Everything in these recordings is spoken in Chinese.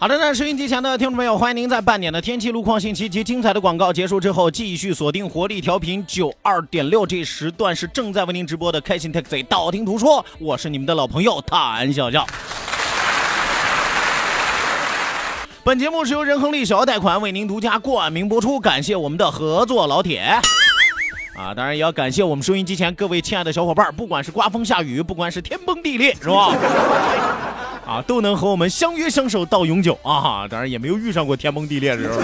好的，那收音机前的听众朋友，欢迎您在半点的天气路况信息及精彩的广告结束之后，继续锁定活力调频九二点六，这时段是正在为您直播的开心 Taxi，道听途说，我是你们的老朋友谭笑笑。本节目是由仁恒利小额贷款为您独家冠名播出，感谢我们的合作老铁。啊，当然也要感谢我们收音机前各位亲爱的小伙伴，不管是刮风下雨，不管是天崩地裂，是吧？啊，都能和我们相约相守到永久啊！当然也没有遇上过天崩地裂的时候。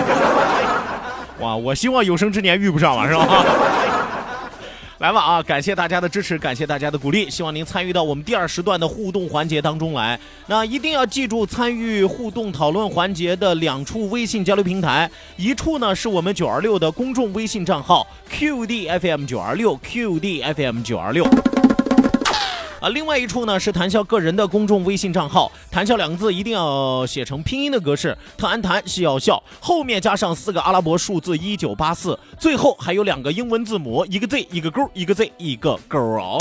哇，我希望有生之年遇不上了，是吧？来吧啊！感谢大家的支持，感谢大家的鼓励，希望您参与到我们第二时段的互动环节当中来。那一定要记住参与互动讨论环节的两处微信交流平台，一处呢是我们九二六的公众微信账号 QDFM 九二六 QDFM 九二六。啊，另外一处呢是谈笑个人的公众微信账号，谈笑两个字一定要写成拼音的格式，特安谈笑笑，后面加上四个阿拉伯数字一九八四，最后还有两个英文字母，一个 Z 一个勾，一个 Z 一个勾哦。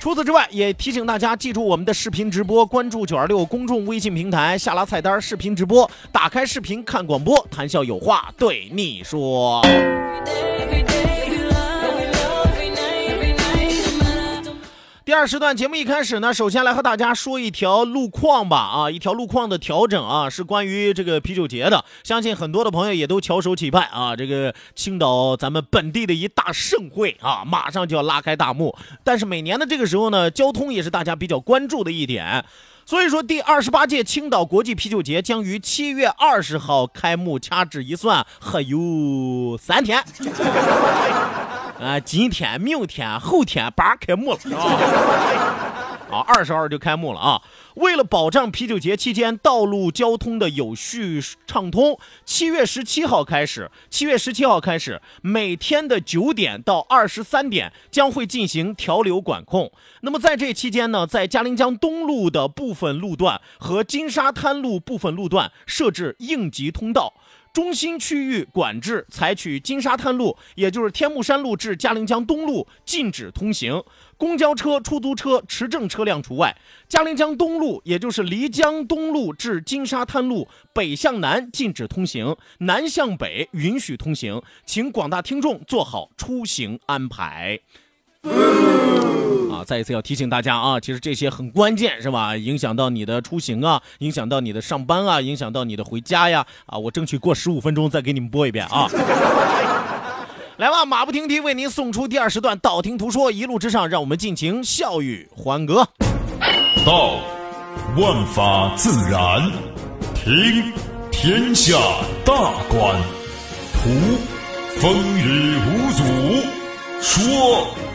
除此之外，也提醒大家记住我们的视频直播，关注九二六公众微信平台，下拉菜单视频直播，打开视频看广播，谈笑有话对你说。二时段节目一开始呢，首先来和大家说一条路况吧啊，一条路况的调整啊，是关于这个啤酒节的，相信很多的朋友也都翘首企盼啊，这个青岛咱们本地的一大盛会啊，马上就要拉开大幕。但是每年的这个时候呢，交通也是大家比较关注的一点。所以说，第二十八届青岛国际啤酒节将于七月二十号开幕，掐指一算还有三天。啊，今天、明天、后天，八开幕了，啊，二十号就开幕了啊！为了保障啤酒节期间道路交通的有序畅通，七月十七号开始，七月十七号开始，每天的九点到二十三点将会进行调流管控。那么在这期间呢，在嘉陵江东路的部分路段和金沙滩路部分路段设置应急通道。中心区域管制采取金沙滩路，也就是天目山路至嘉陵江东路禁止通行，公交车、出租车、持证车辆除外。嘉陵江东路，也就是漓江东路至金沙滩路北向南禁止通行，南向北允许通行，请广大听众做好出行安排。啊，再一次要提醒大家啊，其实这些很关键，是吧？影响到你的出行啊，影响到你的上班啊，影响到你的回家呀。啊，我争取过十五分钟再给你们播一遍啊。来吧，马不停蹄为您送出第二时段，道听途说，一路之上，让我们尽情笑语欢歌。道，万法自然；听，天下大观；图，风雨无阻；说，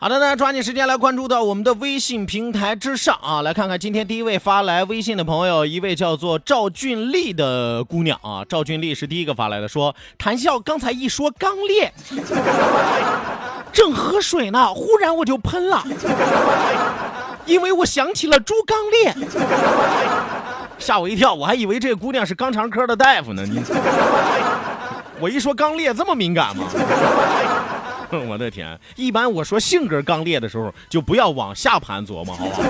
好的，那抓紧时间来关注到我们的微信平台之上啊，来看看今天第一位发来微信的朋友，一位叫做赵俊丽的姑娘啊，赵俊丽是第一个发来的，说谈笑刚才一说刚烈，正喝水呢，忽然我就喷了，因为我想起了猪刚烈。吓我一跳，我还以为这姑娘是肛肠科的大夫呢。你，我一说刚烈这么敏感吗？我的天！一般我说性格刚烈的时候，就不要往下盘琢磨，好吧？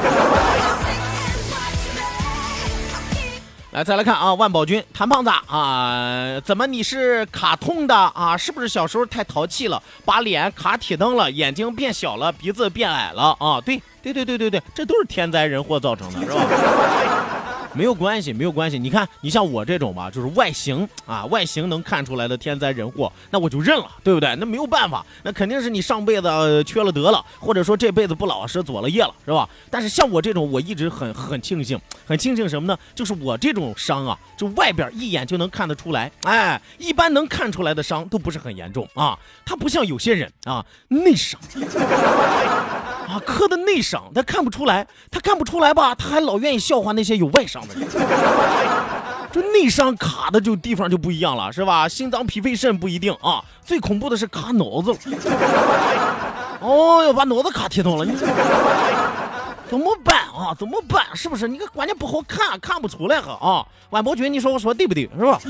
来，再来看啊，万宝军谭胖子啊，怎么你是卡通的啊？是不是小时候太淘气了，把脸卡铁灯了，眼睛变小了，鼻子变矮了啊？对，对对对对对，这都是天灾人祸造成的，是吧？没有关系，没有关系。你看，你像我这种吧，就是外形啊，外形能看出来的天灾人祸，那我就认了，对不对？那没有办法，那肯定是你上辈子、缺了德了，或者说这辈子不老实左了业了，是吧？但是像我这种，我一直很很庆幸，很庆幸什么呢？就是我这种伤啊，就外边一眼就能看得出来，哎，一般能看出来的伤都不是很严重啊，它不像有些人啊，内伤。啊，磕的内伤，他看不出来，他看不出来吧？他还老愿意笑话那些有外伤的人。这内伤卡的就地方就不一样了，是吧？心脏、脾肺、肾不一定啊。最恐怖的是卡脑子了。哦哟，把脑子卡铁通了，你怎么办啊？怎么办？是不是？你个关键不好看，看不出来哈啊！万宝军，你说我说对不对？是吧？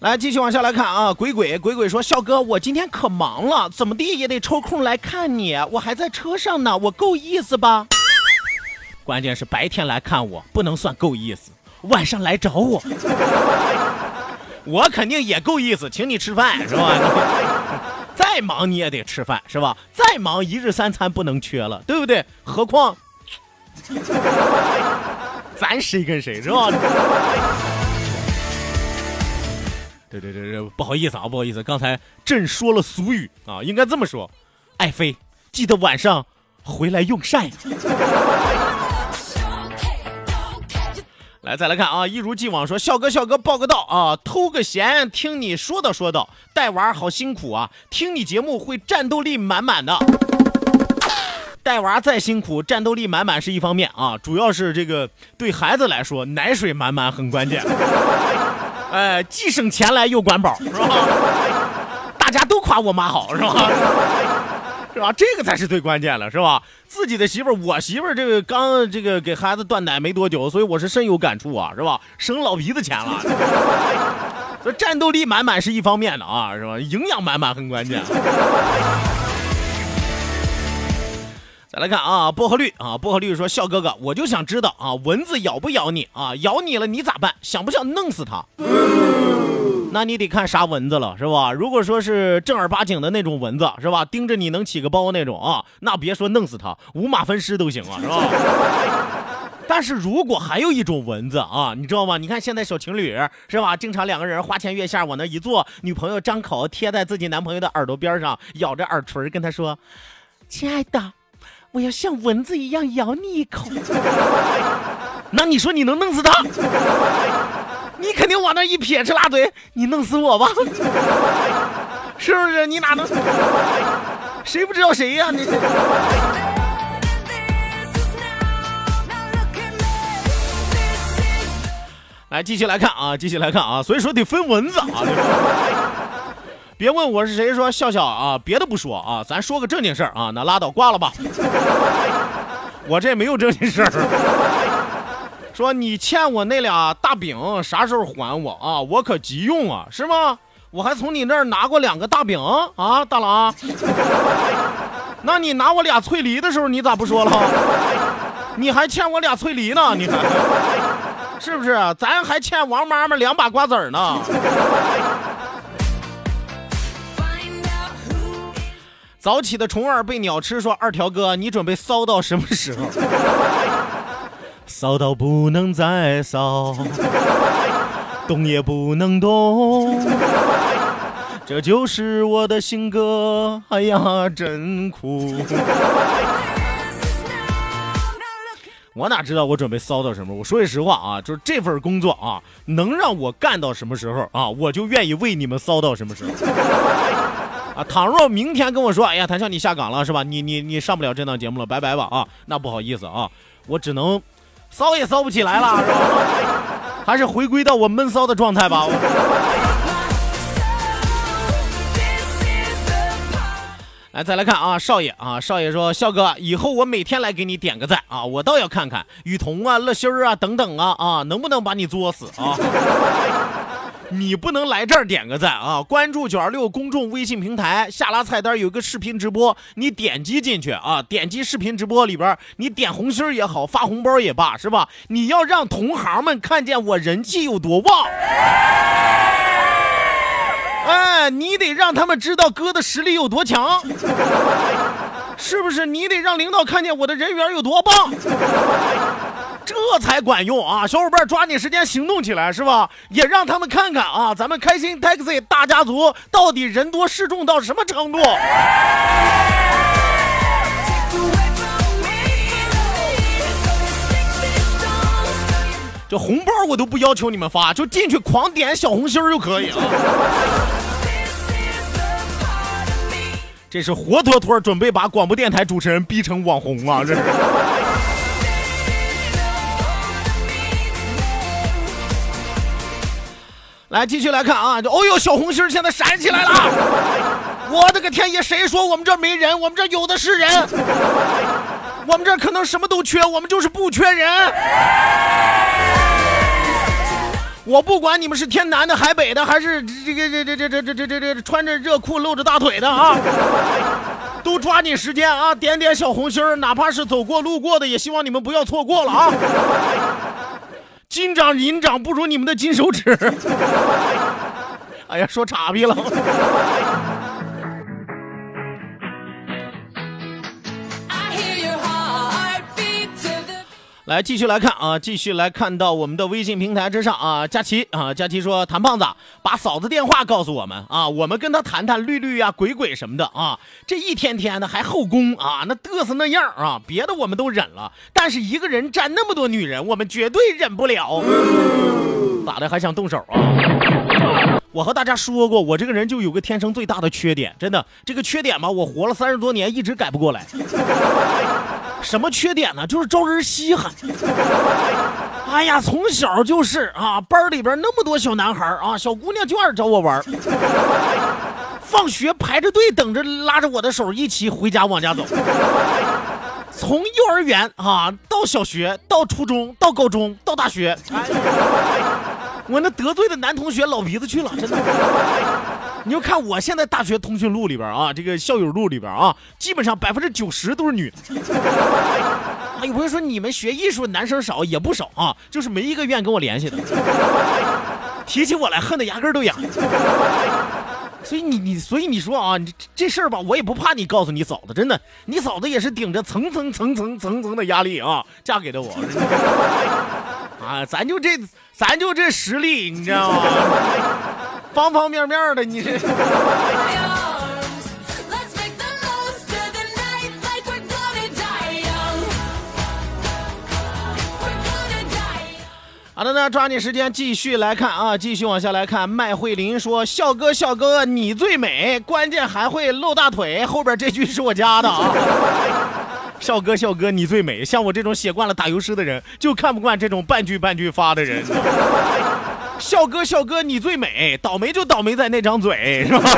来，继续往下来看啊，鬼鬼鬼鬼说，笑哥，我今天可忙了，怎么地也得抽空来看你，我还在车上呢，我够意思吧？关键是白天来看我不能算够意思，晚上来找我，我肯定也够意思，请你吃饭是吧？再忙你也得吃饭是吧？再忙一日三餐不能缺了，对不对？何况 咱谁跟谁是吧？对对对对，不好意思啊，不好意思，刚才朕说了俗语啊，应该这么说：爱妃，记得晚上回来用膳。来，再来看啊，一如既往说，笑哥笑哥报个到啊，偷个闲，听你说道说道，带娃好辛苦啊，听你节目会战斗力满满的。带娃再辛苦，战斗力满满是一方面啊，主要是这个对孩子来说，奶水满满很关键。哎，既省钱来又管饱，是吧？大家都夸我妈好，是吧？是吧？这个才是最关键了，是吧？自己的媳妇儿，我媳妇儿这个刚这个给孩子断奶没多久，所以我是深有感触啊，是吧？省老鼻子钱了。所以战斗力满满是一方面的啊，是吧？营养满满很关键。再来看啊，薄荷绿啊，薄荷绿说：“笑哥哥，我就想知道啊，蚊子咬不咬你啊？咬你了你咋办？想不想弄死它？那你得看啥蚊子了，是吧？如果说是正儿八经的那种蚊子，是吧？盯着你能起个包那种啊，那别说弄死它，五马分尸都行啊，是吧？但是如果还有一种蚊子啊，你知道吗？你看现在小情侣是吧，经常两个人花前月下往那一坐，女朋友张口贴在自己男朋友的耳朵边上，咬着耳垂跟他说：“亲爱的。”我要像蚊子一样咬你一口，那你说你能弄死他？你肯定往那一撇，吃拉嘴，你弄死我吧？是不是？你哪能？谁不知道谁呀？你。来，继续来看啊，继续来看啊，所以说得分蚊子啊。别问我是谁，说笑笑啊，别的不说啊，咱说个正经事儿啊，那拉倒，挂了吧。我这没有正经事儿。说你欠我那俩大饼啥时候还我啊？我可急用啊，是吗？我还从你那儿拿过两个大饼啊，大郎。那你拿我俩脆梨的时候，你咋不说了？你还欠我俩脆梨呢，你看是不是？咱还欠王妈妈两把瓜子儿呢。早起的虫儿被鸟吃，说二条哥，你准备骚到什么时候？骚到不能再骚，动也不能动，这就是我的性格。哎呀，真苦。我哪知道我准备骚到什么？我说句实话啊，就是这份工作啊，能让我干到什么时候啊，我就愿意为你们骚到什么时候。啊，倘若明天跟我说，哎呀，谭笑你下岗了是吧？你你你上不了这档节目了，拜拜吧啊！那不好意思啊，我只能骚也骚不起来了，还是回归到我闷骚的状态吧。来，再来看啊，少爷啊，少爷说，笑哥，以后我每天来给你点个赞啊，我倒要看看雨桐啊、乐心儿啊等等啊啊，能不能把你作死啊？你不能来这儿点个赞啊！关注九二六公众微信平台，下拉菜单有一个视频直播，你点击进去啊，点击视频直播里边，你点红心也好，发红包也罢，是吧？你要让同行们看见我人气有多旺。哎，你得让他们知道哥的实力有多强，是不是？你得让领导看见我的人缘有多棒，这才管用啊！小伙伴抓紧时间行动起来，是吧？也让他们看看啊，咱们开心 taxi 大家族到底人多势众到什么程度。这红包我都不要求你们发，就进去狂点小红心就可以了。这是活脱脱准备把广播电台主持人逼成网红啊！这是。来，继续来看啊！这哦呦，小红心儿现在闪起来了！我的个天爷，谁说我们这没人？我们这有的是人。我们这可能什么都缺，我们就是不缺人。我不管你们是天南的、海北的，还是这个这这这这这这这这穿着热裤露着大腿的啊，都抓紧时间啊，点点小红心儿，哪怕是走过路过的，也希望你们不要错过了啊。金掌银掌不如你们的金手指。哎呀，说岔劈了。来，继续来看啊，继续来看到我们的微信平台之上啊，佳琪啊，佳琪说，谭胖子把嫂子电话告诉我们啊，我们跟他谈谈绿绿啊、鬼鬼什么的啊，这一天天的还后宫啊，那嘚瑟那样啊，别的我们都忍了，但是一个人占那么多女人，我们绝对忍不了。咋的，还想动手啊？我和大家说过，我这个人就有个天生最大的缺点，真的，这个缺点吧，我活了三十多年，一直改不过来。什么缺点呢？就是招人稀罕。哎呀，从小就是啊，班里边那么多小男孩啊，小姑娘就爱找我玩。放学排着队等着，拉着我的手一起回家往家走。从幼儿园啊到小学，到初中，到高中，到大学，我那得罪的男同学老鼻子去了，真的。你就看我现在大学通讯录里边啊，这个校友录里边啊，基本上百分之九十都是女的。啊，有朋友说你们学艺术男生少也不少啊，就是没一个愿跟我联系的。提起我来，恨得牙根都痒。所以你你所以你说啊，你这事儿吧，我也不怕你告诉你嫂子，真的，你嫂子也是顶着层层层层层层的压力啊，嫁给了我。啊，咱就这咱就这实力，你知道吗？方方面面的，你这。好的呢，抓紧时间继续来看啊，继续往下来看。麦慧琳说：“笑哥，笑哥，你最美，关键还会露大腿。”后边这句是我加的啊。笑哥，笑哥，你最美。像我这种写惯了打油诗的人，就看不惯这种半句半句发的人。笑哥，笑哥，你最美，倒霉就倒霉在那张嘴，是吧？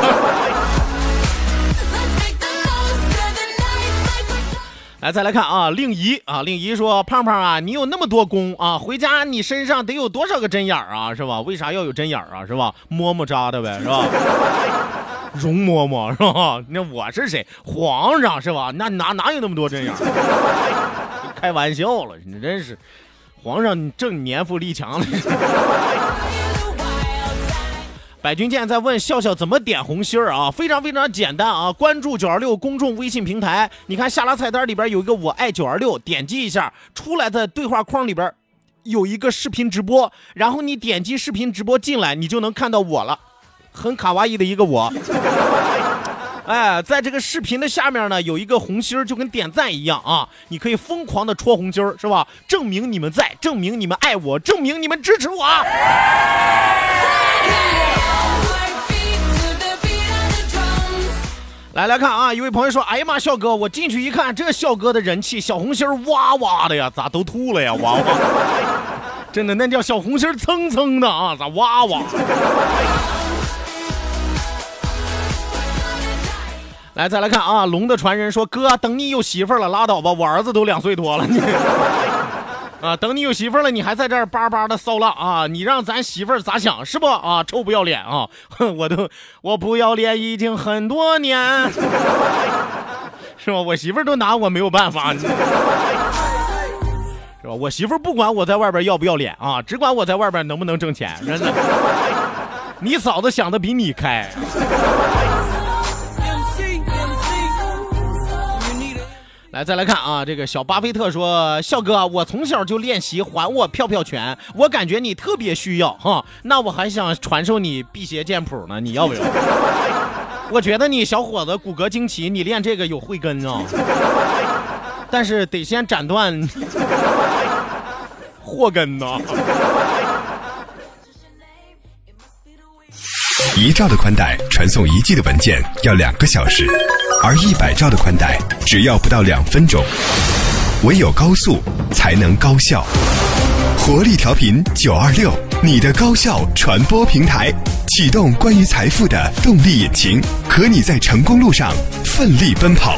来，再来看啊，令仪啊，令仪说：“胖胖啊，你有那么多功啊，回家你身上得有多少个针眼儿啊，是吧？为啥要有针眼儿啊，是吧？摸摸扎的呗，是吧？容嬷嬷是吧？那我是谁？皇上是吧？那哪哪有那么多针眼儿？开玩笑了，你真是，皇上正年富力强了。”百军舰在问笑笑怎么点红心儿啊？非常非常简单啊！关注九二六公众微信平台，你看下拉菜单里边有一个我爱九二六，点击一下，出来的对话框里边有一个视频直播，然后你点击视频直播进来，你就能看到我了，很卡哇伊的一个我。哎，在这个视频的下面呢，有一个红心儿，就跟点赞一样啊！你可以疯狂的戳红心儿，是吧？证明你们在，证明你们爱我，证明你们支持我。来来看啊！一位朋友说：“哎呀妈，笑哥，我进去一看，这笑哥的人气，小红心哇哇的呀，咋都吐了呀？哇哇！真的，那叫小红心蹭蹭的啊，咋哇哇？”来，再来看啊，龙的传人说：“哥，等你有媳妇了，拉倒吧，我儿子都两岁多了。你啊，等你有媳妇儿了，你还在这儿叭叭的骚浪啊？你让咱媳妇儿咋想是不啊？臭不要脸啊！哼，我都我不要脸已经很多年，是吧？我媳妇儿都拿我没有办法，是吧？我媳妇儿不管我在外边要不要脸啊，只管我在外边能不能挣钱，真的。你嫂子想的比你开。”来，再来看啊，这个小巴菲特说：“笑哥，我从小就练习还我票票拳，我感觉你特别需要哈，那我还想传授你辟邪剑谱呢，你要不要？我觉得你小伙子骨骼惊奇，你练这个有慧根啊，但是得先斩断 祸根呐。”一兆的宽带传送一 G 的文件要两个小时，而一百兆的宽带只要不到两分钟。唯有高速才能高效。活力调频九二六，你的高效传播平台，启动关于财富的动力引擎，和你在成功路上奋力奔跑。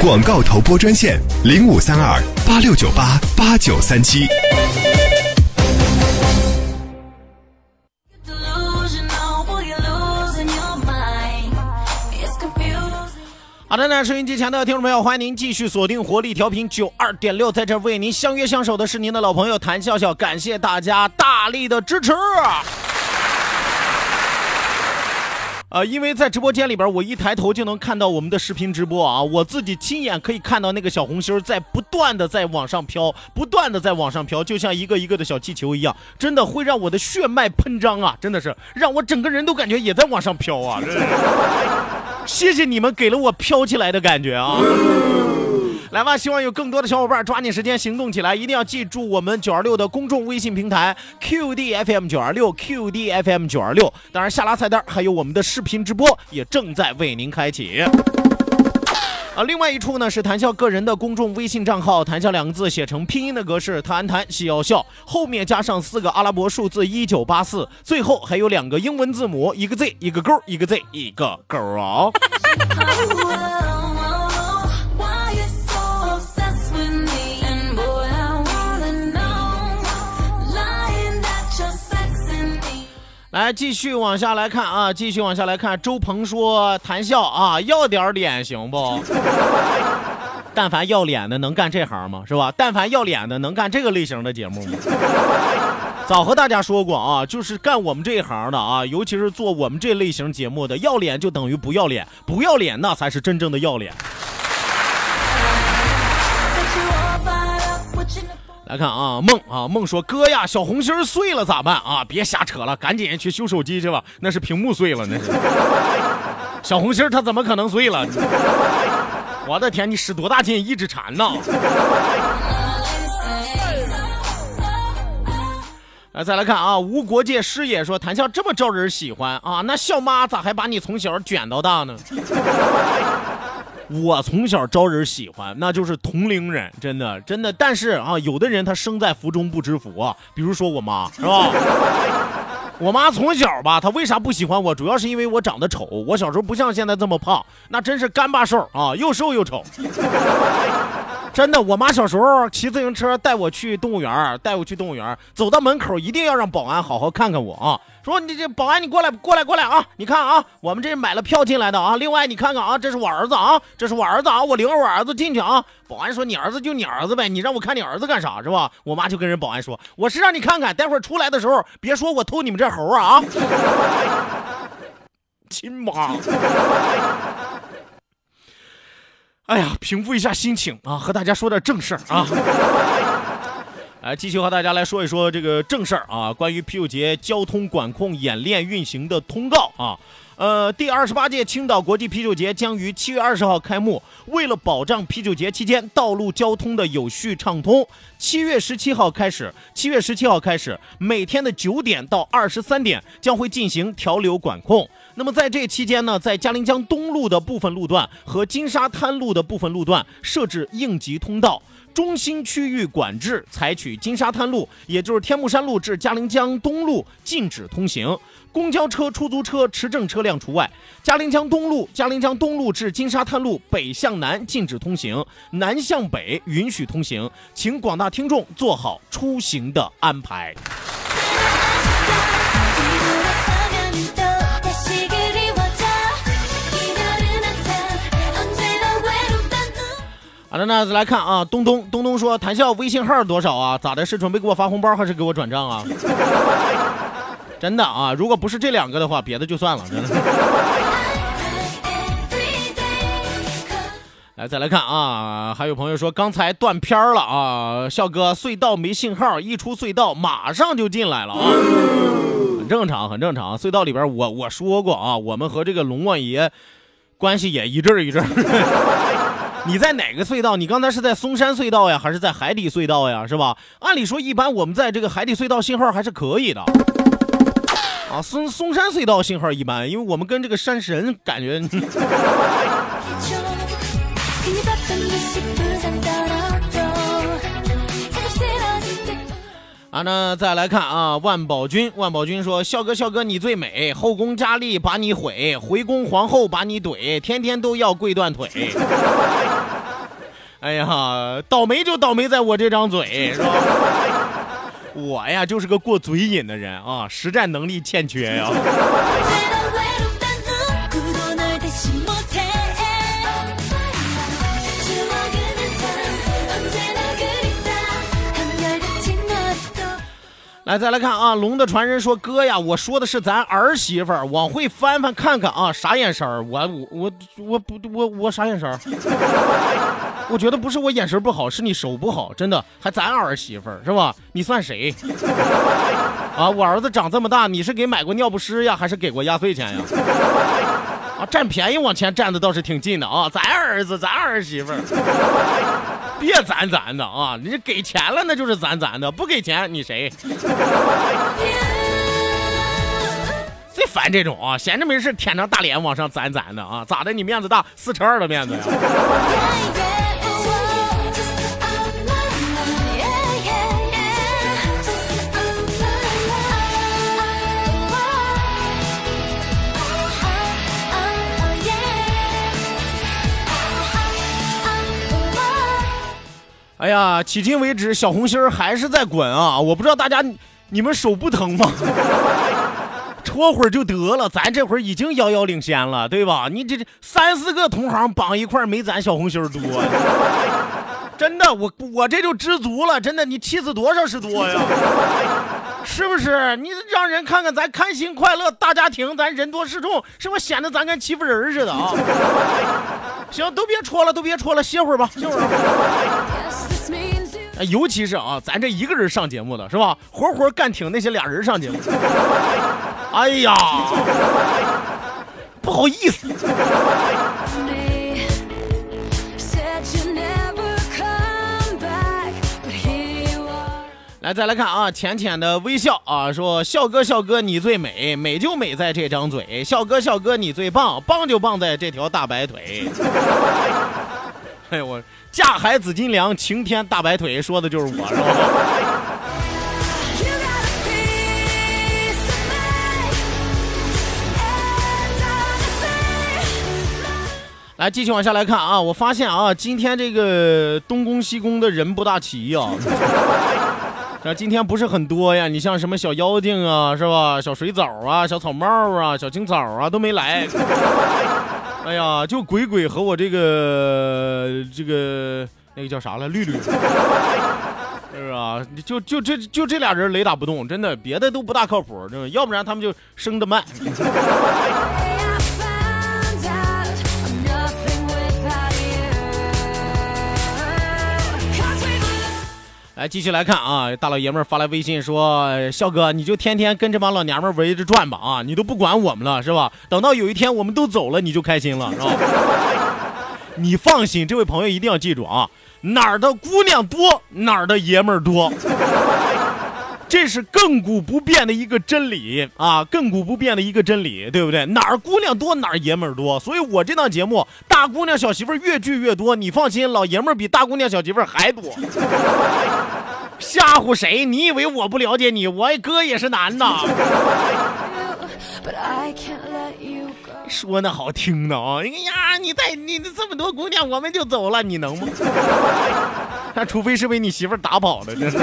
广告投播专线零五三二八六九八八九三七。好的那，收音机前的听众朋友，欢迎您继续锁定活力调频九二点六，在这为您相约相守的是您的老朋友谭笑笑，感谢大家大力的支持。啊，因为在直播间里边，我一抬头就能看到我们的视频直播啊，我自己亲眼可以看到那个小红心在不断的在往上飘，不断的在往上飘，就像一个一个的小气球一样，真的会让我的血脉喷张啊，真的是让我整个人都感觉也在往上飘啊。谢谢你们给了我飘起来的感觉啊！来吧，希望有更多的小伙伴抓紧时间行动起来，一定要记住我们九二六的公众微信平台 QDFM 九二六 QDFM 九二六。当然，下拉菜单还有我们的视频直播也正在为您开启。啊，另外一处呢是谈笑个人的公众微信账号，谈笑两个字写成拼音的格式，谈谈笑要笑，后面加上四个阿拉伯数字一九八四，最后还有两个英文字母，一个 Z 一个勾，一个 Z 一个勾啊。来，继续往下来看啊，继续往下来看。周鹏说：“谈笑啊，要点脸行不？但凡要脸的能干这行吗？是吧？但凡要脸的能干这个类型的节目吗？早和大家说过啊，就是干我们这一行的啊，尤其是做我们这类型节目的，要脸就等于不要脸，不要脸那才是真正的要脸。”来看啊，梦啊，梦说哥呀，小红心碎了咋办啊？别瞎扯了，赶紧去修手机去吧，那是屏幕碎了，那是。小红心它怎么可能碎了？我的天，你使多大劲一直缠呢？来，再来看啊，无国界师爷说，谈笑这么招人喜欢啊，那笑妈咋还把你从小卷到大呢？我从小招人喜欢，那就是同龄人，真的真的。但是啊，有的人他生在福中不知福啊，比如说我妈，是吧？我妈从小吧，她为啥不喜欢我？主要是因为我长得丑。我小时候不像现在这么胖，那真是干巴瘦啊，又瘦又丑。真的，我妈小时候骑自行车带我去动物园，带我去动物园，走到门口一定要让保安好好看看我啊。说你这保安，你过来，过来，过来啊！你看啊，我们这是买了票进来的啊。另外你看看啊，这是我儿子啊，这是我儿子啊，我领着我儿子进去啊。保安说你儿子就你儿子呗，你让我看你儿子干啥是吧？我妈就跟人保安说，我是让你看看，待会儿出来的时候别说我偷你们这猴啊啊！亲妈！哎呀，平复一下心情啊，和大家说点正事儿啊。来，继续和大家来说一说这个正事儿啊，关于啤酒节交通管控演练运行的通告啊。呃，第二十八届青岛国际啤酒节将于七月二十号开幕。为了保障啤酒节期间道路交通的有序畅通，七月十七号开始，七月十七号开始，每天的九点到二十三点将会进行调流管控。那么在这期间呢，在嘉陵江东路的部分路段和金沙滩路的部分路段设置应急通道。中心区域管制采取金沙滩路，也就是天目山路至嘉陵江东路禁止通行；公交车、出租车、持证车辆除外。嘉陵江东路、嘉陵江东路至金沙滩路北向南禁止通行，南向北允许通行，请广大听众做好出行的安排。好的，那再来看啊，东东东东说，谈笑微信号多少啊？咋的？是准备给我发红包，还是给我转账啊？真的啊，如果不是这两个的话，别的就算了，真的。来，再来看啊，还有朋友说刚才断片儿了啊，笑哥隧道没信号，一出隧道马上就进来了啊，很正常，很正常。隧道里边我我说过啊，我们和这个龙王爷关系也一阵一阵儿。你在哪个隧道？你刚才是在嵩山隧道呀，还是在海底隧道呀？是吧？按理说，一般我们在这个海底隧道信号还是可以的。啊，嵩嵩山隧道信号一般，因为我们跟这个山神感觉。啊，那再来看啊，万宝君，万宝君说：“笑哥，笑哥，你最美，后宫佳丽把你毁，回宫皇后把你怼，天天都要跪断腿。”哎呀，倒霉就倒霉在我这张嘴，是吧？我呀，就是个过嘴瘾的人啊，实战能力欠缺呀。来，再来看啊，龙的传人说：“哥呀，我说的是咱儿媳妇，往回翻翻看看啊，啥眼神儿？我我我我不我我啥眼神儿？我觉得不是我眼神不好，是你手不好，真的。还咱儿媳妇是吧？你算谁？啊，我儿子长这么大，你是给买过尿不湿呀，还是给过压岁钱呀？啊，占便宜往前站的倒是挺近的啊，咱儿子，咱儿媳妇儿。”别咱咱的啊！你这给钱了那就是咱咱的，不给钱你谁？最烦这种啊，闲着没事舔着大脸往上攒攒的啊，咋的？你面子大，四乘二的面子呀？哎呀，迄今为止小红心还是在滚啊！我不知道大家你们手不疼吗？戳会儿就得了，咱这会儿已经遥遥领先了，对吧？你这这三四个同行绑一块儿没咱小红心多、真的，我我这就知足了，真的，你气死多少是多呀？是不是？你让人看看咱开心快乐大家庭，咱人多势众，是不是显得咱跟欺负人似的啊？行，都别戳了，都别戳了，歇会儿吧，歇会儿啊尤其是啊，咱这一个人上节目的是吧？活活干挺那些俩人上节目。哎呀，不好意思。来，再来看啊，浅浅的微笑啊，说笑哥笑哥你最美，美就美在这张嘴，笑哥笑哥你最棒，棒就棒在这条大白腿。哎我架海紫金梁，晴天大白腿，说的就是我，是吧.来，继续往下来看啊，我发现啊，今天这个东宫西宫的人不大齐呀、这今天不是很多呀，你像什么小妖精啊，是吧？小水藻啊，小草帽啊，小青草啊，都没来。哎呀，就鬼鬼和我这个这个那个叫啥了，绿绿，是吧？就就这就这俩人雷打不动，真的，别的都不大靠谱，真的，要不然他们就升的慢。来，继续来看啊，大老爷们儿发来微信说：“笑哥，你就天天跟这帮老娘们围着转吧啊，你都不管我们了是吧？等到有一天我们都走了，你就开心了是吧？你放心，这位朋友一定要记住啊，哪儿的姑娘多，哪儿的爷们儿多。”这是亘古不变的一个真理啊，亘古不变的一个真理，对不对？哪儿姑娘多，哪儿爷们儿多。所以我这档节目，大姑娘小媳妇儿越聚越多。你放心，老爷们儿比大姑娘小媳妇儿还多。吓唬谁？你以为我不了解你？我哥也是男的。说那好听的啊！哎呀，你带你这么多姑娘，我们就走了，你能吗？那除非是被你媳妇儿打跑了，真是。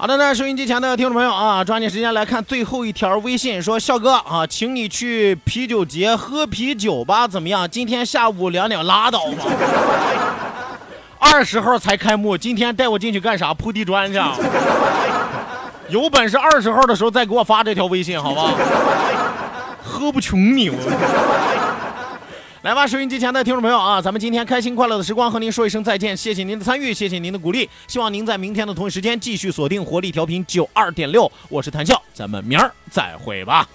好的呢，收音机前的听众朋友啊，抓紧时间来看最后一条微信，说笑哥啊，请你去啤酒节喝啤酒吧，怎么样？今天下午两点拉倒吧。二十号才开幕，今天带我进去干啥？铺地砖去？有本事二十号的时候再给我发这条微信，好吧？喝不穷你我。来吧，收音机前的听众朋友啊，咱们今天开心快乐的时光和您说一声再见，谢谢您的参与，谢谢您的鼓励，希望您在明天的同一时间继续锁定活力调频九二点六，我是谭笑，咱们明儿再会吧。